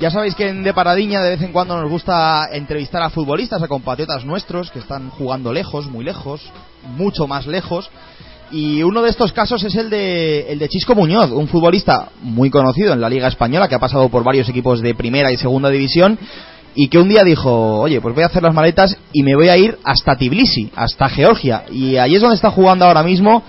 Ya sabéis que en De Paradiña de vez en cuando nos gusta entrevistar a futbolistas, a compatriotas nuestros que están jugando lejos, muy lejos, mucho más lejos. Y uno de estos casos es el de, el de Chisco Muñoz, un futbolista muy conocido en la Liga Española que ha pasado por varios equipos de primera y segunda división y que un día dijo, oye, pues voy a hacer las maletas y me voy a ir hasta Tbilisi, hasta Georgia. Y ahí es donde está jugando ahora mismo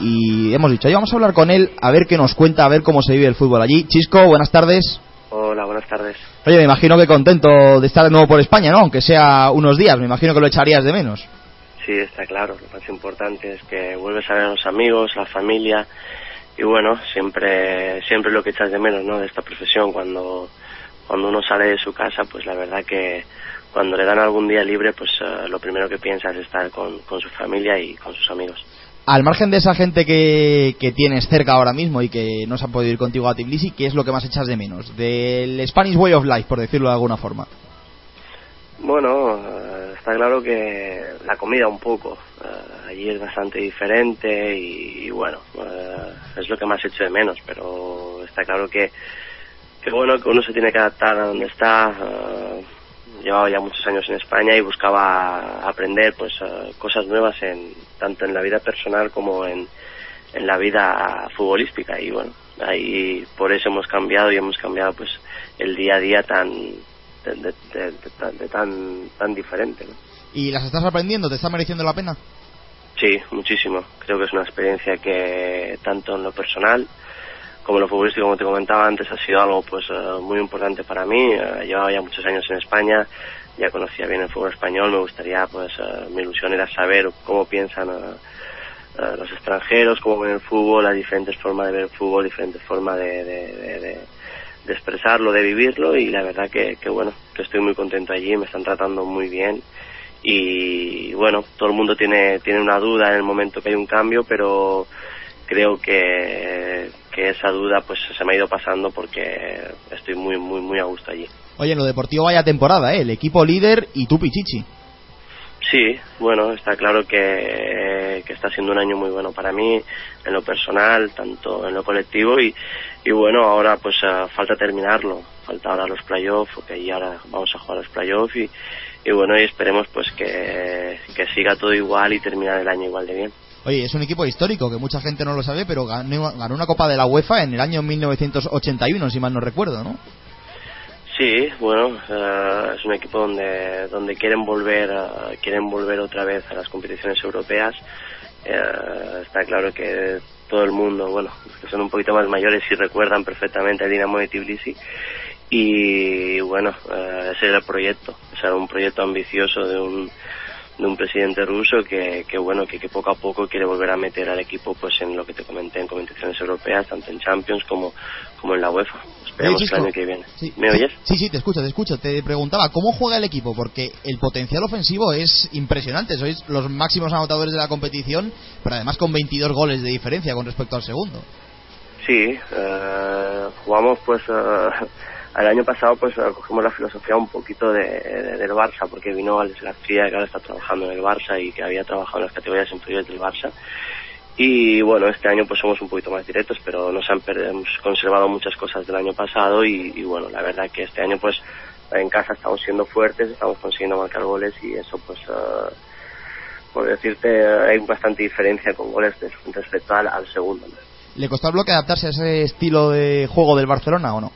y hemos dicho, oye, vamos a hablar con él a ver qué nos cuenta, a ver cómo se vive el fútbol allí. Chisco, buenas tardes. Hola, buenas tardes. Oye, me imagino que contento de estar de nuevo por España, ¿no? Aunque sea unos días, me imagino que lo echarías de menos. Sí, está claro. Lo más importante es que vuelves a ver a los amigos, a la familia y bueno, siempre siempre lo que echas de menos, ¿no? De esta profesión cuando cuando uno sale de su casa, pues la verdad que cuando le dan algún día libre, pues eh, lo primero que piensa es estar con, con su familia y con sus amigos al margen de esa gente que, que, tienes cerca ahora mismo y que no se ha podido ir contigo a Tbilisi, ¿qué es lo que más echas de menos? Del Spanish Way of Life, por decirlo de alguna forma. Bueno, eh, está claro que la comida un poco. Eh, allí es bastante diferente y, bueno, eh, es lo que más echo de menos, pero está claro que, que bueno, que uno se tiene que adaptar a donde está llevaba ya muchos años en España y buscaba aprender pues eh, cosas nuevas en tanto en la vida personal como en, en la vida futbolística. Y bueno ahí por eso hemos cambiado y hemos cambiado pues el día a día tan de, tan tan diferente y las estás aprendiendo te está mereciendo la pena sí muchísimo. Creo que es una experiencia que tanto en lo personal como lo futbolístico, como te comentaba antes, ha sido algo pues eh, muy importante para mí. Eh, llevaba ya muchos años en España, ya conocía bien el fútbol español, me gustaría, pues eh, mi ilusión era saber cómo piensan los extranjeros, cómo ven el fútbol, las diferentes formas de ver el fútbol, diferentes formas de, de, expresarlo, de vivirlo y la verdad que, que bueno, que estoy muy contento allí, me están tratando muy bien y bueno, todo el mundo tiene, tiene una duda en el momento que hay un cambio, pero creo que, que esa duda pues se me ha ido pasando porque estoy muy muy muy a gusto allí. Oye, en lo deportivo vaya temporada, ¿eh? El equipo líder y tú Pichichi. Sí, bueno, está claro que, que, está siendo un año muy bueno para mí, en lo personal, tanto en lo colectivo y, y bueno, ahora pues uh, falta terminarlo, falta ahora los playoffs, porque ahora vamos a jugar los playoffs y, y bueno, y esperemos pues que, que siga todo igual y terminar el año igual de bien. Oye, es un equipo histórico que mucha gente no lo sabe, pero ganó, una Copa de la UEFA en el año 1981, si mal no recuerdo, ¿no? Sí, bueno, eh, es un equipo donde donde quieren volver quieren volver otra vez a las competiciones europeas. Eh, está claro que todo el mundo, bueno, que son un poquito más mayores y recuerdan perfectamente el Dinamo de Tbilisi y bueno, ese era el proyecto, o sea, un proyecto ambicioso de un de un presidente ruso que, que bueno que, que, poco a poco quiere volver a meter al equipo pues en lo que te comenté en competiciones europeas tanto en Champions como como en la UEFA. Esperemos el año que viene. ¿me oyes? sí sí te escucho te escucho. Te preguntaba cómo juega el equipo porque el potencial ofensivo es impresionante. Sois los máximos anotadores de la competición pero además con 22 goles de diferencia con respecto al segundo. Sí eh, jugamos pues eh, el año pasado pues cogimos la filosofía un poquito de, del Barça porque vino Alex García que ahora está trabajando en el Barça y que había trabajado en las categorías inferiores del Barça y bueno este año pues somos un poquito más directos pero nos han hemos conservado muchas cosas del año pasado y, bueno la verdad que este año pues en casa estamos siendo fuertes estamos consiguiendo marcar goles y eso pues uh, por decirte hay bastante diferencia con goles respecto al, al segundo ¿Le costó al bloque adaptarse a ese estilo de juego del Barcelona o no?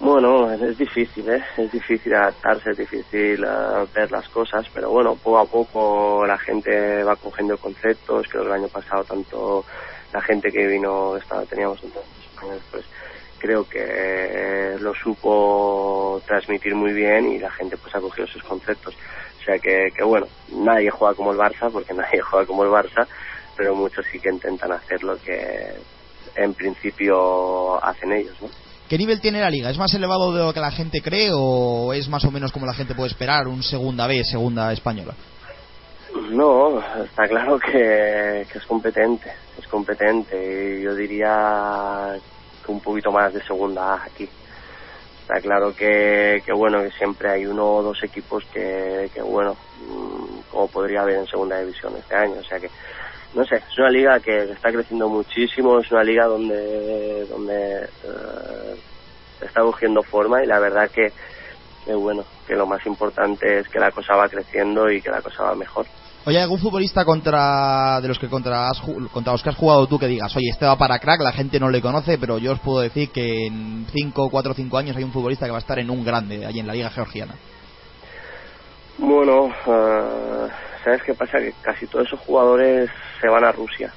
Bueno, es difícil, ¿eh? Es difícil adaptarse, es difícil uh, ver las cosas, pero bueno, poco a poco la gente va cogiendo conceptos. Creo que el año pasado tanto la gente que vino, estaba, teníamos entonces españoles, pues creo que lo supo transmitir muy bien y la gente pues ha cogido sus conceptos. O sea que, que bueno, nadie juega como el Barça, porque nadie juega como el Barça, pero muchos sí que intentan hacer lo que en principio hacen ellos, ¿no? ¿Qué nivel tiene la liga? ¿Es más elevado de lo que la gente cree o es más o menos como la gente puede esperar, un segunda B, segunda española? No, está claro que, es competente, es competente yo diría que un poquito más de segunda A aquí. está claro que, que, bueno que siempre hay uno o dos equipos que, que bueno mm, como podría haber en segunda división este año o sea que no sé es una liga que está creciendo muchísimo es una liga donde donde eh, está cogiendo forma y la verdad que, que bueno que lo más importante es que la cosa va creciendo y que la cosa va mejor Oye, ¿algún futbolista contra de los que contra, has, contra los que has jugado tú que digas, oye, este va para crack, la gente no le conoce, pero yo os puedo decir que en 5, 4 o 5 años hay un futbolista que va a estar en un grande, ahí en la Liga Georgiana? Bueno, uh, ¿sabes qué pasa? Que casi todos esos jugadores se van a Rusia.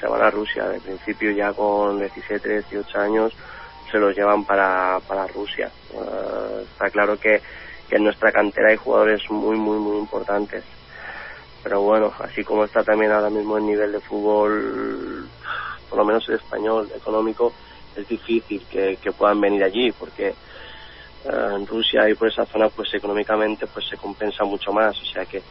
Se van a Rusia. De principio ya con 17, 18 años se los llevan para, para Rusia. Uh, está claro que, que en nuestra cantera hay jugadores muy, muy, muy importantes pero bueno, así como está también ahora mismo el nivel de fútbol, por lo menos el español, económico, es difícil que, puedan venir allí porque eh, en Rusia y por esa zona pues económicamente pues se compensa mucho más, o sea que,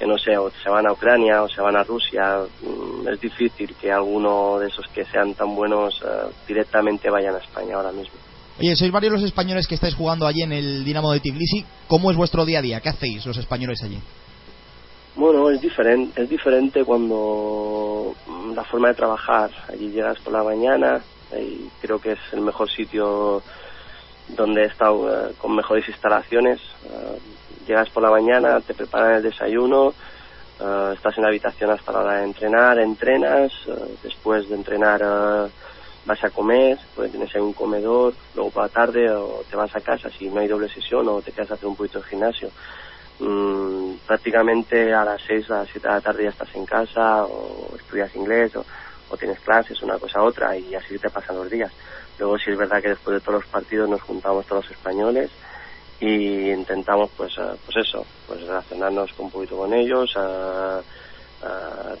que no sé, o se van a Ucrania o se van a Rusia, mm, es difícil que alguno de esos que sean tan buenos eh, directamente vayan a España ahora mismo. Oye, sois varios los españoles que estáis jugando allí en el Dinamo de Tbilisi. ¿Cómo es vuestro día a día? ¿Qué hacéis los españoles allí? Bueno, es diferente, es diferente cuando mm, la forma de trabajar. Allí llegas por la mañana y creo que es el mejor sitio donde he estado eh, con mejores instalaciones. Eh, llegas por la mañana, te preparan el desayuno, eh, estás en la habitación hasta la hora de entrenar, entrenas, después de entrenar vas a comer, pues tienes ahí un comedor, luego por la tarde o te vas a casa si no hay doble sesión o te quedas a hacer un poquito de gimnasio mmm, prácticamente a las 6 a las 7 de la tarde ya estás en casa o estudias inglés o, tienes clases, una cosa u otra y así te pasan los días. Luego sí es verdad que después de todos los partidos nos juntamos todos los españoles y intentamos pues eh, pues eso, pues relacionarnos un poquito con ellos, a,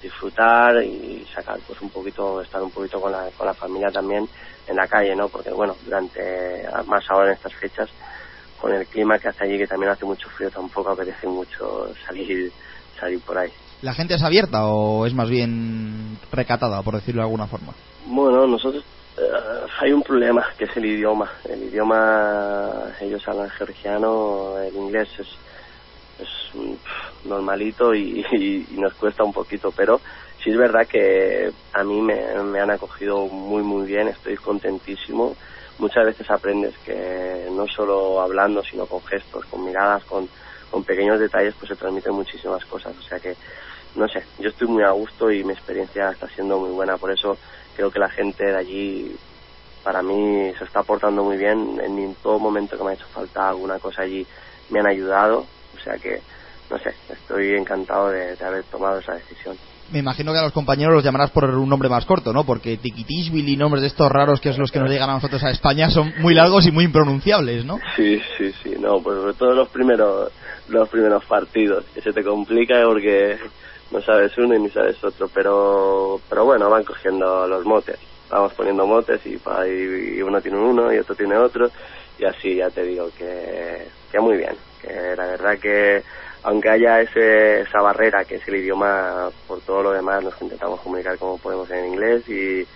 disfrutar y sacar pues un poquito, estar un poquito con la, con la familia también en la calle, ¿no? Porque bueno, durante, más ahora en estas fechas, con el clima que hace allí, que también hace mucho frío, tampoco apetece mucho salir, salir por ahí. ¿La gente es abierta o es más bien recatada, por decirlo de alguna forma? Bueno, nosotros hay un problema, que es el idioma. El idioma, ellos hablan georgiano, el inglés es, es normalito y, nos cuesta un poquito, pero sí es verdad que a mí me, me han acogido muy, muy bien, estoy contentísimo muchas veces aprendes que no solo hablando, sino con gestos, con miradas, con, con pequeños detalles, pues se transmiten muchísimas cosas. O sea que, no sé, yo estoy muy a gusto y mi experiencia está siendo muy buena. Por eso creo que la gente de allí, para mí, se está portando muy bien. En todo momento que me ha hecho falta alguna cosa allí, me han ayudado. O sea que, no sé, estoy encantado de haber tomado esa decisión me imagino que a los compañeros los llamarás por un nombre más corto, ¿no? Porque Tiquitishvili y nombres de estos raros que es los que nos llegan a nosotros a España son muy largos y muy impronunciables, ¿no? Sí, sí, sí, no, pues sobre todo los primeros, los primeros partidos, que se te complica porque no sabes uno y ni sabes otro, pero, pero bueno, van cogiendo los motes, vamos poniendo motes y, y uno tiene uno y otro tiene otro, y así ya te digo que, que muy bien, que la verdad que aunque haya ese, esa barrera que es el idioma, por todo lo demás nos intentamos comunicar como podemos en inglés y,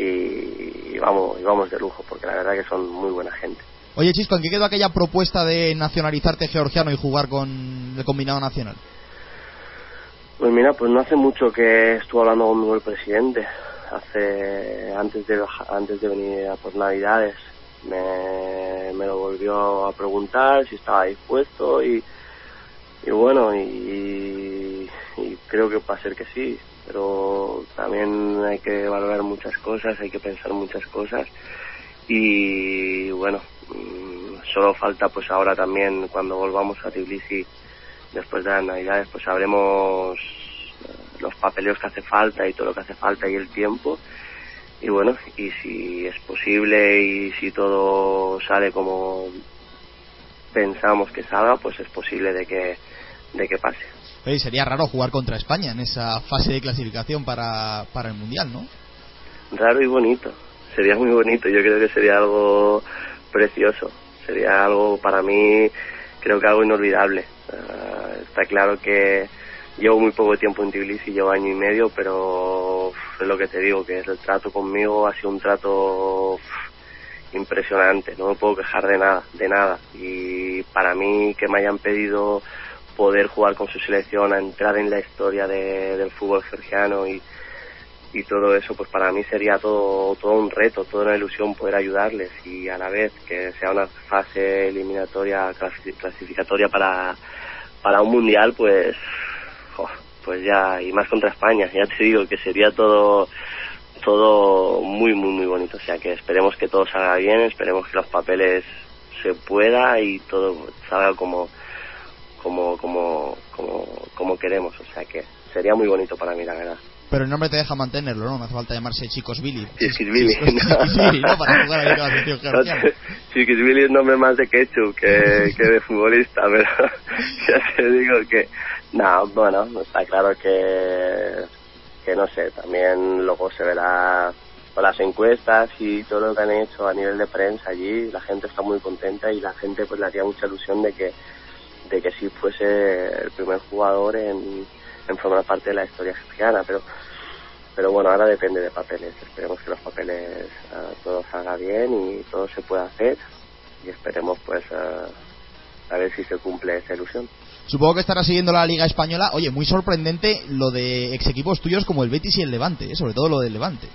y, vamos, y vamos de lujo, porque la verdad que son muy buena gente. Oye Chisco, ¿en qué quedó aquella propuesta de nacionalizarte georgiano y jugar con el combinado nacional? Pues mira, pues no hace mucho que estuve hablando conmigo el presidente, hace antes de antes de venir a por Navidades, me, me lo volvió a preguntar si estaba dispuesto y y bueno, y, creo que va a ser que sí, pero también hay que valorar muchas cosas, hay que pensar muchas cosas. Y bueno, mm, solo falta pues ahora también cuando volvamos a Tbilisi después de las navidades pues sabremos eh, los papeleos que hace falta y todo lo que hace falta y el tiempo y bueno y si es posible y si todo sale como pensamos que salga pues es posible de que de que pase. sería raro jugar contra España en esa fase de clasificación para, para el Mundial, ¿no? Raro y bonito. Sería muy bonito. Yo creo que sería algo precioso. Sería algo para mí, creo que algo inolvidable. Ah, está claro que llevo muy poco tiempo en Tbilisi, llevo año y medio, pero es lo que te digo, que el trato conmigo ha sido un trato impresionante, no me puedo quejar de nada, de nada. Y para mí que me hayan pedido poder jugar con su selección, a entrar en la historia del fútbol georgiano y, y todo eso, pues para mí sería todo, todo un reto, toda una ilusión poder ayudarles y a la vez que sea una fase eliminatoria, clasificatoria para, para un mundial, pues, pues ya, y más contra España, ya te digo que sería todo, todo muy, muy, muy bonito. O sea que esperemos que todo salga bien, esperemos que los papeles se pueda y todo salga como, como, como, como, como queremos. O sea que sería muy bonito para mí, la verdad. Pero el nombre te deja mantenerlo, ¿no? No hace falta llamarse Chicos Billy. Chicos Billy. ¿no? Para jugar con la Chicos Billy es nombre más de ketchup que, que de futbolista, pero ya te digo que... No, bueno, está claro que... Que no sé, también luego se verá con las encuestas y todo lo que han hecho a nivel de prensa allí, la gente está muy contenta y la gente pues le haría mucha ilusión de que de que sí fuese el primer jugador en, en formar parte de la historia cristiana, pero pero bueno, ahora depende de papeles. Esperemos que los papeles uh, todo salga bien y todo se pueda hacer y esperemos pues uh, a ver si se cumple esa ilusión. Supongo que estará siguiendo la Liga Española. Oye, muy sorprendente lo de ex equipos tuyos como el Betis y el Levante, ¿eh? sobre todo lo del Levante.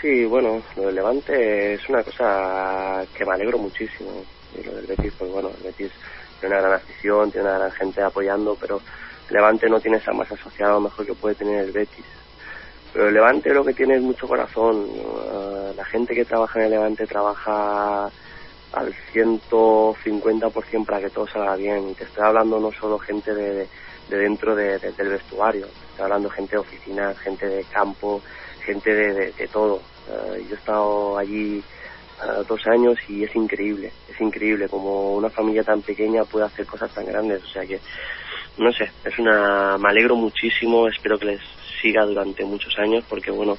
Sí, bueno, lo del Levante es una cosa que me alegro muchísimo. Y lo del Betis, pues bueno, el Betis tiene una gran afición, tiene una gran gente apoyando, pero Levante no tiene esa más asociado mejor que puede tener el Betis. Pero Levante lo que tiene es mucho corazón. Uh, la gente que trabaja en el Levante trabaja al 150% para que todo salga bien. Y te estoy hablando no solo gente de, de dentro de, del vestuario, estoy hablando gente de oficina, gente de campo, gente de todo. Uh, yo he estado allí uh, dos años y es increíble, es increíble como una familia tan pequeña puede hacer cosas tan grandes. O sea que no sé, es una, me alegro muchísimo, espero que les siga durante muchos años porque bueno,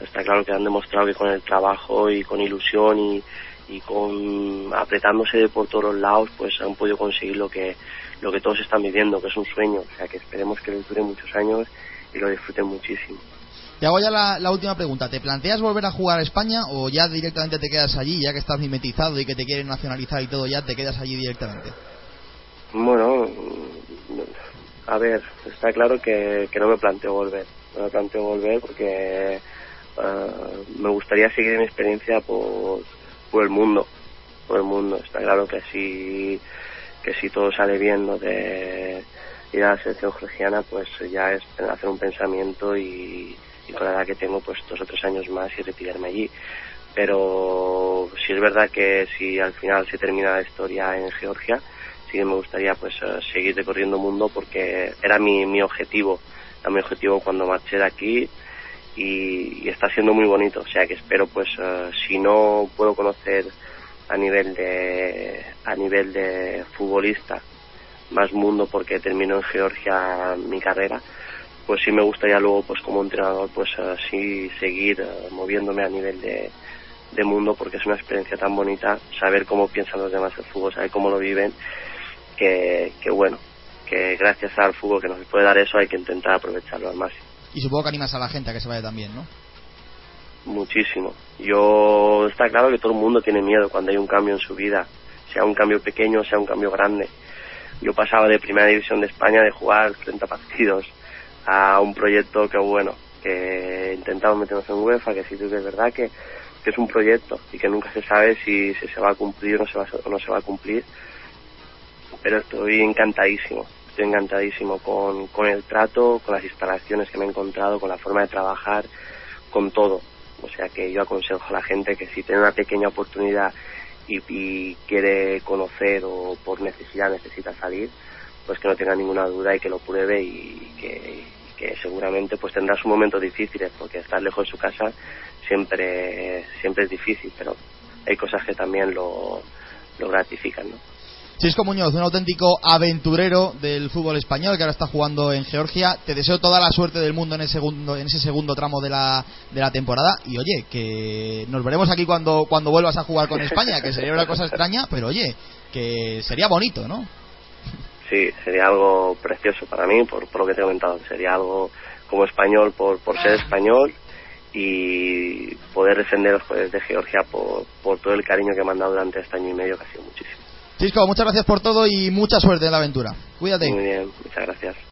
está claro que han demostrado que con el trabajo y con ilusión y, y con apretándose por todos los lados pues han podido conseguir lo que lo que todos están viviendo, que es un sueño, o sea que esperemos que les dure muchos años y lo disfruten muchísimo. Te hago ya la, la, última pregunta. ¿Te planteas volver a jugar a España o ya directamente te quedas allí, ya que estás mimetizado y que te quieren nacionalizar y todo, ya te quedas allí directamente? Bueno, a ver, está claro que, no me planteo volver. No me planteo volver porque uh, me gustaría seguir mi experiencia por, el mundo. Por el mundo. Está claro que si, que si todo sale bien lo de ir a la selección georgiana, pues ya es hacer un pensamiento y, y con la edad que tengo, pues dos o tres años más y retirarme allí pero si es verdad que si al final se termina la historia en Georgia, sí que me gustaría pues uh, seguir recorriendo mundo porque era mi, mi objetivo, era mi objetivo cuando marché de aquí y, está siendo muy bonito, o sea que espero pues uh, si no puedo conocer a nivel de a nivel de futbolista más mundo porque termino en Georgia mi carrera pues sí me gustaría luego pues como entrenador pues uh, sí seguir moviéndome a nivel de, de mundo porque es una experiencia tan bonita saber cómo piensan los demás el fútbol, saber cómo lo viven que, que bueno, que gracias al fútbol que nos puede dar eso hay que intentar aprovecharlo al máximo. Y supongo que animas a la gente a que se vaya también, ¿no? Muchísimo. Yo, está claro que todo el mundo tiene miedo cuando hay un cambio en su vida, sea un cambio pequeño, sea un cambio grande. Yo pasaba de Primera División de España de jugar 30 partidos a un proyecto que, bueno, que intentamos meternos en UEFA, que sí que es verdad que, que es un proyecto y que nunca se sabe si, si se va a cumplir o no se va, o no se va a cumplir pero estoy encantadísimo, estoy encantadísimo con, con el trato, con las instalaciones que me he encontrado, con la forma de trabajar, con todo. O sea que yo aconsejo a la gente que si tiene una pequeña oportunidad y, quiere conocer o por necesidad necesita salir, pues que no tenga ninguna duda y que lo pruebe y que, que seguramente pues tendrá sus momentos difíciles porque estar lejos de su casa siempre siempre es difícil, pero hay cosas que también lo, lo gratifican, ¿no? Chisco Muñoz, un auténtico aventurero del fútbol español que ahora está jugando en Georgia. Te deseo toda la suerte del mundo en ese segundo, en ese segundo tramo de la, de la temporada. Y oye, que nos veremos aquí cuando, cuando vuelvas a jugar con España, que sería una cosa extraña, pero oye, que sería bonito, ¿no? Sí, sería algo precioso para mí, por, por lo que te he comentado. Sería algo como español por, por ser español y poder defenderos pues, de Georgia por, por todo el cariño que me han dado durante este año y medio, que ha sido muchísimo. Chisco, muchas gracias por todo y mucha suerte en la aventura. Cuídate. Muy bien, muchas gracias.